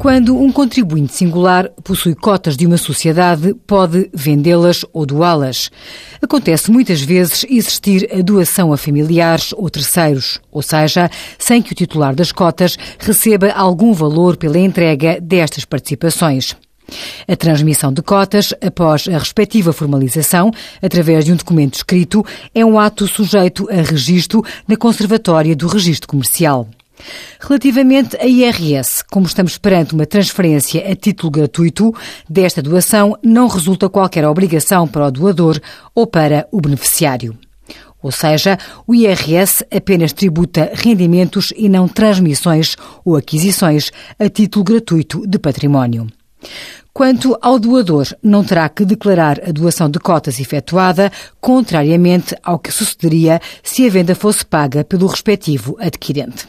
Quando um contribuinte singular possui cotas de uma sociedade, pode vendê-las ou doá-las. Acontece muitas vezes existir a doação a familiares ou terceiros, ou seja, sem que o titular das cotas receba algum valor pela entrega destas participações. A transmissão de cotas, após a respectiva formalização, através de um documento escrito, é um ato sujeito a registro na Conservatória do Registro Comercial. Relativamente à IRS, como estamos perante uma transferência a título gratuito, desta doação não resulta qualquer obrigação para o doador ou para o beneficiário. Ou seja, o IRS apenas tributa rendimentos e não transmissões ou aquisições a título gratuito de património. Quanto ao doador, não terá que declarar a doação de cotas efetuada, contrariamente ao que sucederia se a venda fosse paga pelo respectivo adquirente.